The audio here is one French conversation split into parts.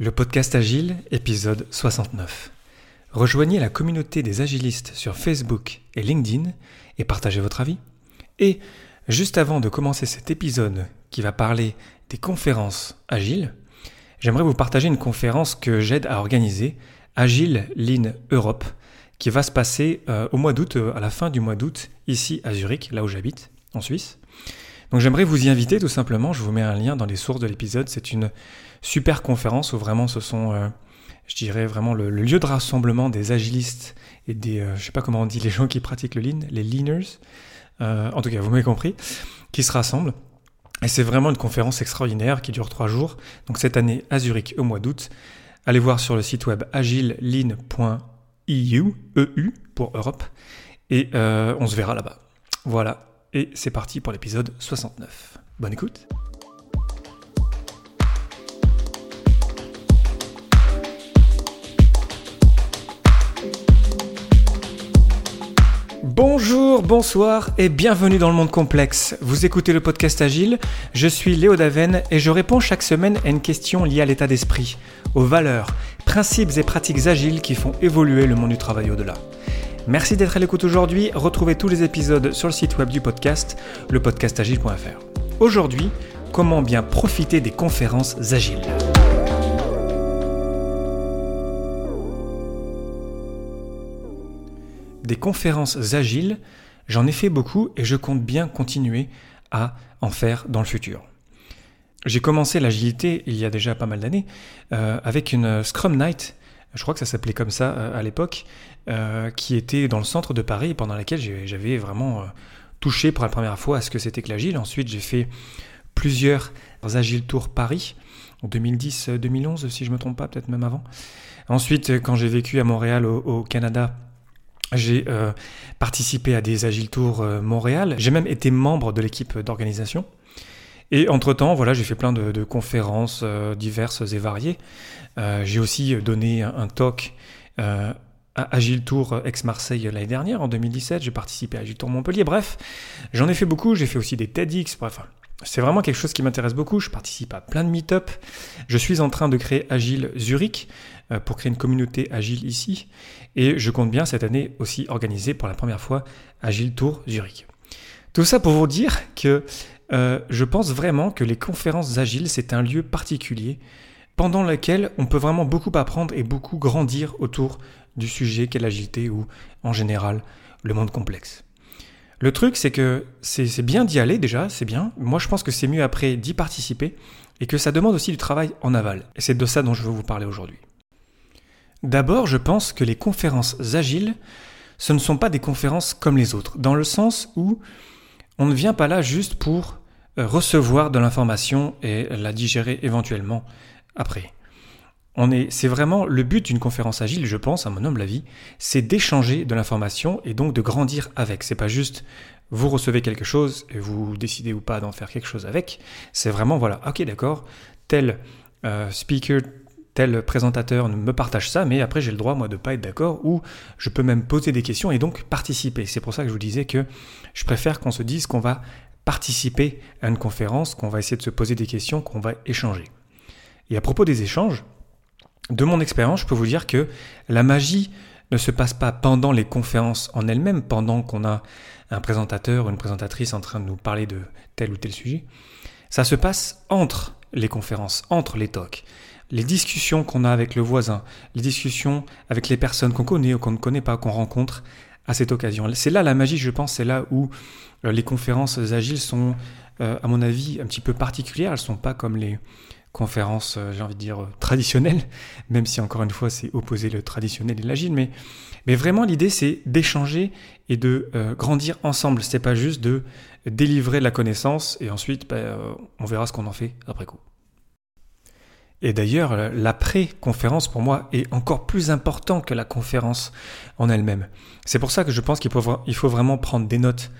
Le podcast Agile, épisode 69. Rejoignez la communauté des agilistes sur Facebook et LinkedIn et partagez votre avis. Et juste avant de commencer cet épisode qui va parler des conférences agiles, j'aimerais vous partager une conférence que j'aide à organiser, Agile Lean Europe, qui va se passer euh, au mois d'août, euh, à la fin du mois d'août, ici à Zurich, là où j'habite, en Suisse. Donc j'aimerais vous y inviter tout simplement, je vous mets un lien dans les sources de l'épisode, c'est une super conférence où vraiment ce sont, euh, je dirais vraiment le, lieu de rassemblement des agilistes et des, euh, je sais pas comment on dit, les gens qui pratiquent le lean, les leaners, euh, en tout cas vous m'avez compris, qui se rassemblent. Et c'est vraiment une conférence extraordinaire qui dure trois jours. Donc cette année à Zurich au mois d'août. Allez voir sur le site web agilelean.eu, EU pour Europe, et on se verra là-bas. Voilà, et c'est parti pour l'épisode 69. Bonne écoute Bonjour, bonsoir et bienvenue dans le monde complexe. Vous écoutez le podcast Agile, je suis Léo Daven et je réponds chaque semaine à une question liée à l'état d'esprit, aux valeurs, principes et pratiques agiles qui font évoluer le monde du travail au-delà. Merci d'être à l'écoute aujourd'hui, retrouvez tous les épisodes sur le site web du podcast, lepodcastagile.fr. Aujourd'hui, comment bien profiter des conférences agiles. des conférences agiles, j'en ai fait beaucoup et je compte bien continuer à en faire dans le futur. J'ai commencé l'agilité il y a déjà pas mal d'années euh, avec une Scrum Night, je crois que ça s'appelait comme ça euh, à l'époque, euh, qui était dans le centre de Paris pendant laquelle j'avais vraiment touché pour la première fois à ce que c'était que l'agile. Ensuite j'ai fait plusieurs Agile Tours Paris en 2010-2011 si je me trompe pas, peut-être même avant. Ensuite quand j'ai vécu à Montréal au Canada, j'ai euh, participé à des Agile Tours euh, Montréal. J'ai même été membre de l'équipe d'organisation. Et entre-temps, voilà, j'ai fait plein de, conférences euh, diverses et variées. j'ai aussi donné un, talk à Agile Tour ex-Marseille l'année dernière, en 2017. J'ai participé à Agile Tour Montpellier. Bref, j'en ai fait beaucoup. J'ai fait aussi des TEDx. Bref, c'est vraiment quelque chose qui m'intéresse beaucoup. Je participe à plein de meet-up. Je suis en train de créer Agile Zurich pour créer une communauté agile ici. Et je compte bien cette année aussi organiser pour la première fois Agile Tour Zurich. Tout ça pour vous dire que euh, je pense vraiment que les conférences agiles, c'est un lieu particulier pendant lequel on peut vraiment beaucoup apprendre et beaucoup grandir autour du sujet qu'est l'agilité ou en général le monde complexe. Le truc, c'est que c'est bien d'y aller déjà, c'est bien. Moi, je pense que c'est mieux après d'y participer et que ça demande aussi du travail en aval. Et c'est de ça dont je veux vous parler aujourd'hui. D'abord, je pense que les conférences agiles, ce ne sont pas des conférences comme les autres, dans le sens où on ne vient pas là juste pour euh, recevoir de l'information et la digérer éventuellement après. On est, c'est vraiment le but d'une conférence agile, je pense, à mon humble avis, c'est d'échanger de l'information et donc de grandir avec. C'est pas juste vous recevez quelque chose et vous décidez ou pas d'en faire quelque chose avec. C'est vraiment voilà, ok d'accord, tel euh, speaker, tel présentateur me partage ça, mais après j'ai le droit moi de pas être d'accord ou je peux même poser des questions et donc participer. C'est pour ça que je vous disais que je préfère qu'on se dise qu'on va participer à une conférence, qu'on va essayer de se poser des questions, qu'on va échanger. Et à propos des échanges, de mon expérience, je peux vous dire que la magie ne se passe pas pendant les conférences en elles-mêmes, pendant qu'on a un présentateur ou une présentatrice en train de nous parler de tel ou tel sujet. Ça se passe entre les conférences, entre les talks les discussions qu'on a avec le voisin, les discussions avec les personnes qu'on connaît ou qu'on ne connaît pas, qu'on rencontre à cette occasion. C'est là la magie, je pense, c'est là où euh, les conférences agiles sont, euh, à mon avis, un petit peu particulières. Elles ne sont pas comme les conférences, euh, j'ai envie de dire, traditionnelles, même si encore une fois, c'est opposer le traditionnel et l'agile. Mais, mais vraiment, l'idée, c'est d'échanger et de grandir ensemble. C'est pas juste de délivrer la connaissance et ensuite, ben, on verra ce qu'on en fait après coup. Et d'ailleurs, l'après-conférence, pour moi, est encore plus important que la conférence en elle-même. C'est pour ça que je pense qu'il faut, il faut vraiment prendre des notes.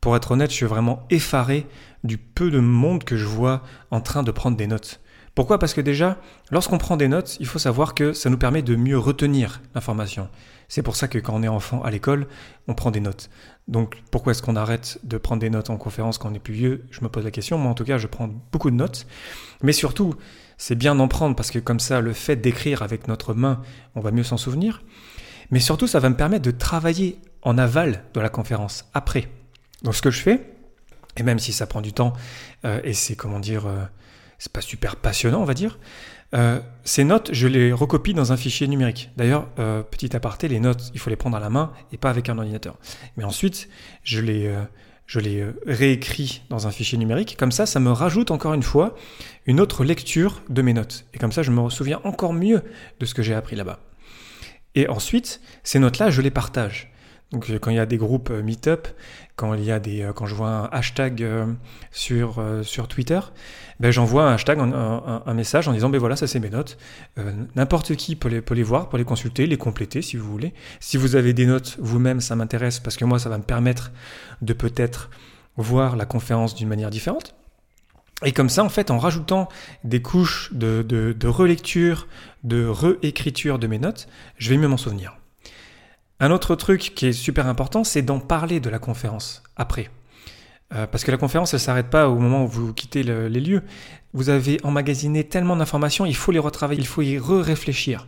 Pour être honnête, je suis vraiment effaré du peu de monde que je vois en train de prendre des notes. Pourquoi? Parce que déjà, lorsqu'on prend des notes, il faut savoir que ça nous permet de mieux retenir l'information. C'est pour ça que quand on est enfant à l'école, on prend des notes. Donc pourquoi est-ce qu'on arrête de prendre des notes en conférence quand on est plus vieux? Je me pose la question. Moi en tout cas, je prends beaucoup de notes. Mais surtout, c'est bien d'en prendre parce que comme ça, le fait d'écrire avec notre main, on va mieux s'en souvenir. Mais surtout, ça va me permettre de travailler en aval de la conférence, après. Donc ce que je fais, et même si ça prend du temps, euh, et c'est comment dire, euh, c'est pas super passionnant, on va dire, euh, ces notes, je les recopie dans un fichier numérique. D'ailleurs, petit aparté, les notes, il faut les prendre à la main et pas avec un ordinateur. Mais ensuite, je les, je les réécris dans un fichier numérique. Comme ça, ça me rajoute encore une fois une autre lecture de mes notes. Et comme ça, je me souviens encore mieux de ce que j'ai appris là-bas. Et ensuite, ces notes-là, je les partage. Donc quand il y a des groupes euh, Meetup, quand il y a des, euh, quand je vois un hashtag euh, sur, sur Twitter, ben j'envoie un hashtag, un, message en disant ben voilà ça c'est mes notes. N'importe qui peut les, peut les voir, peut les consulter, les compléter si vous voulez. Si vous avez des notes vous-même, ça m'intéresse parce que moi ça va me permettre de peut-être voir la conférence d'une manière différente. Et comme ça, en fait, en rajoutant des couches de, de, de relecture, de réécriture de mes notes, je vais mieux m'en souvenir. Un autre truc qui est super important, c'est d'en parler de la conférence après. Euh, parce que la conférence, elle ne s'arrête pas au moment où vous quittez les lieux. Vous avez emmagasiné tellement d'informations, il faut les retravailler, il faut y re-réfléchir.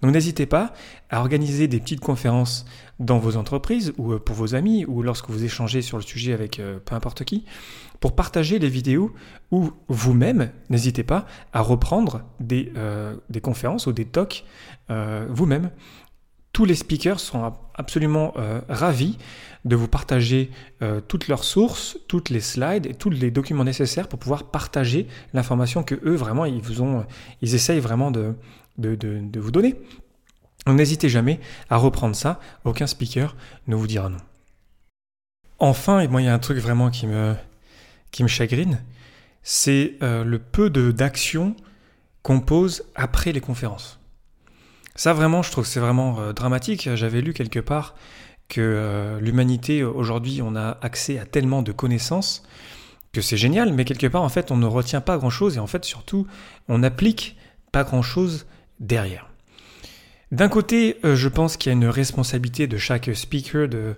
Donc n'hésitez pas à organiser des petites conférences dans vos entreprises ou euh, pour vos amis ou lorsque vous échangez sur le sujet avec euh, peu importe qui, pour partager les vidéos ou vous-même, n'hésitez pas à reprendre des conférences ou des talks vous-même tous les speakers sont absolument euh, ravis de vous partager euh, toutes leurs sources, toutes les slides et tous les documents nécessaires pour pouvoir partager l'information que eux vraiment ils ils essayent vraiment de, vous donner. N'hésitez jamais à reprendre ça. Aucun speaker ne vous dira non. Enfin, et moi il y a un truc vraiment qui me, chagrine, c'est euh, le peu d'actions qu'on pose après les conférences. Ça vraiment, je trouve que c'est vraiment euh, dramatique. J'avais lu quelque part que euh, l'humanité, aujourd'hui, on a accès à tellement de connaissances que c'est génial, mais quelque part, en fait, on ne retient pas grand-chose et en fait, surtout, on n'applique pas grand-chose derrière. D'un côté, euh, je pense qu'il y a une responsabilité de chaque speaker de,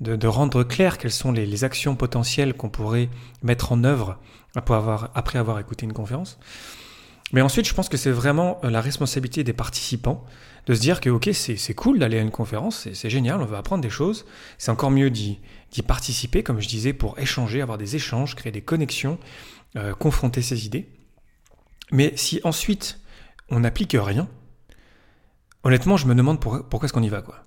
de, rendre clair quelles sont les, actions potentielles qu'on pourrait mettre en œuvre après avoir, après avoir écouté une conférence. Mais ensuite, je pense que c'est vraiment euh, la responsabilité des participants de se dire que, ok, c'est cool d'aller à une conférence, c'est génial, on va apprendre des choses. C'est encore mieux d'y participer, comme je disais, pour échanger, avoir des échanges, créer des connexions, euh, confronter ses idées. Mais si ensuite on n'applique rien, honnêtement, je me demande pourquoi est-ce qu'on y va, quoi.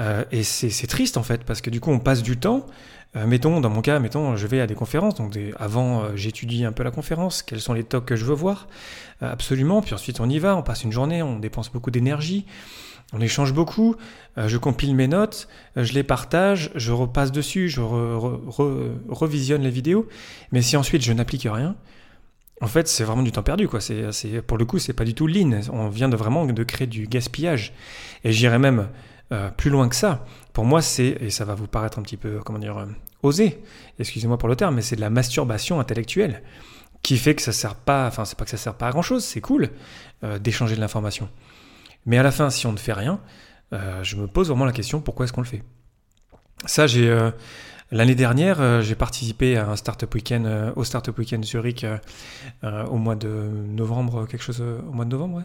Euh, et c'est triste en fait, parce que du coup on passe du temps. Euh, mettons, dans mon cas, mettons, je vais à des conférences. Donc avant, euh, j'étudie un peu la conférence, quels sont les talks que je veux voir, absolument. Puis ensuite on y va, on passe une journée, on dépense beaucoup d'énergie, on échange beaucoup. je compile mes notes, je les partage, je repasse dessus, je revisionne les vidéos. Mais si ensuite je n'applique rien, en fait, c'est vraiment du temps perdu, quoi. C'est, pour le coup, c'est pas du tout lean. On vient de vraiment de créer du gaspillage. Et j'irais même euh, plus loin que ça. Pour moi, c'est, et ça va vous paraître un petit peu, comment dire, euh, osé, excusez-moi pour le terme, mais c'est de la masturbation intellectuelle qui fait que ça sert pas, enfin, c'est pas que ça sert pas à grand chose, c'est cool euh, d'échanger de l'information. Mais à la fin, si on ne fait rien, je me pose vraiment la question pourquoi est-ce qu'on le fait? Ça, j'ai. L'année dernière, j'ai participé à un startup weekend, au startup weekend Zurich au mois de novembre, quelque chose au mois de novembre. Ouais.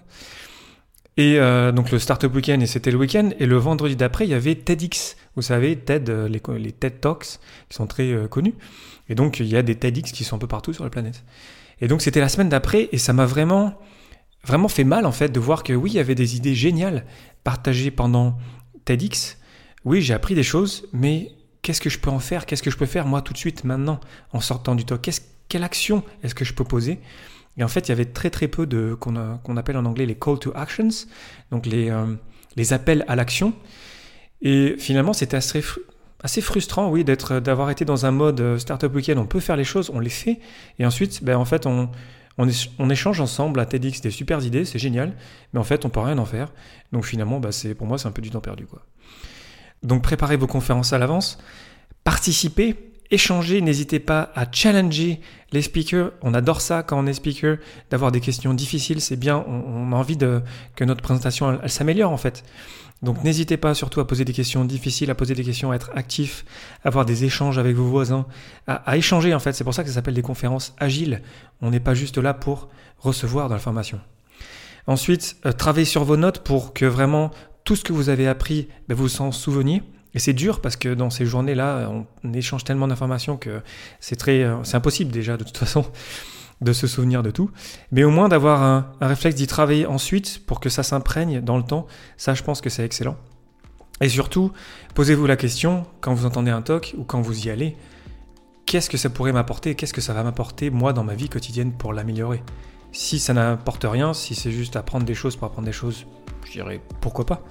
Et euh, donc le Startup Weekend, et c'était le week-end. Et le vendredi d'après, il y avait TEDx. Vous savez, TED, euh, les, TED Talks, qui sont très euh, connus. Et donc, il y a des TEDx qui sont un peu partout sur la planète. Et donc, c'était la semaine d'après, et ça m'a vraiment, vraiment fait mal, en fait, de voir que oui, il y avait des idées géniales partagées pendant TEDx. Oui, j'ai appris des choses, mais qu'est-ce que je peux en faire? Qu'est-ce que je peux faire, moi, tout de suite, maintenant, en sortant du talk? Quelle action est-ce que je peux poser? Et en fait, il y avait très très peu de qu'on appelle en anglais les call to actions, donc les, euh, appels à l'action. Et finalement, c'était assez, frustrant, oui, d'avoir été dans un mode euh, startup weekend. On peut faire les choses, on les fait, et ensuite, ben en fait, on échange ensemble à TEDx des super idées, c'est génial, mais en fait, on peut rien en faire. Donc finalement, ben, pour moi, c'est un peu du temps perdu. Donc préparez vos conférences à l'avance, participez échanger, n'hésitez pas à challenger les speakers. On adore ça quand on est speaker, d'avoir des questions difficiles. C'est bien, on, a envie de, que notre présentation elle, s'améliore en fait. Donc n'hésitez pas surtout à poser des questions difficiles, à poser des questions, à être actif, à avoir des échanges avec vos voisins, à, échanger en fait. C'est pour ça que ça s'appelle des conférences agiles. On n'est pas juste là pour recevoir de l'information. Ensuite, euh, travaillez sur vos notes pour que vraiment tout ce que vous avez appris, ben, vous en souveniez. Et c'est dur parce que dans ces journées-là, on échange tellement d'informations que c'est très, euh, c'est impossible déjà de toute façon de se souvenir de tout. Mais au moins d'avoir un, réflexe d'y travailler ensuite pour que ça s'imprègne dans le temps, ça je pense que c'est excellent. Et surtout, posez-vous la question quand vous entendez un talk ou quand vous y allez, qu'est-ce que ça pourrait m'apporter Qu'est-ce que ça va m'apporter moi dans ma vie quotidienne pour l'améliorer? Si ça n'apporte rien, si c'est juste apprendre des choses pour apprendre des choses, je dirais pourquoi pas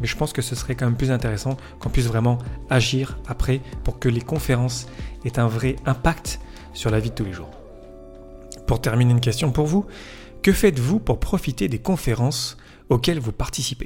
mais je pense que ce serait quand même plus intéressant qu'on puisse vraiment agir après pour que les conférences aient un vrai impact sur la vie de tous les jours. Pour terminer, une question pour vous. Que faites-vous pour profiter des conférences auxquelles vous participez?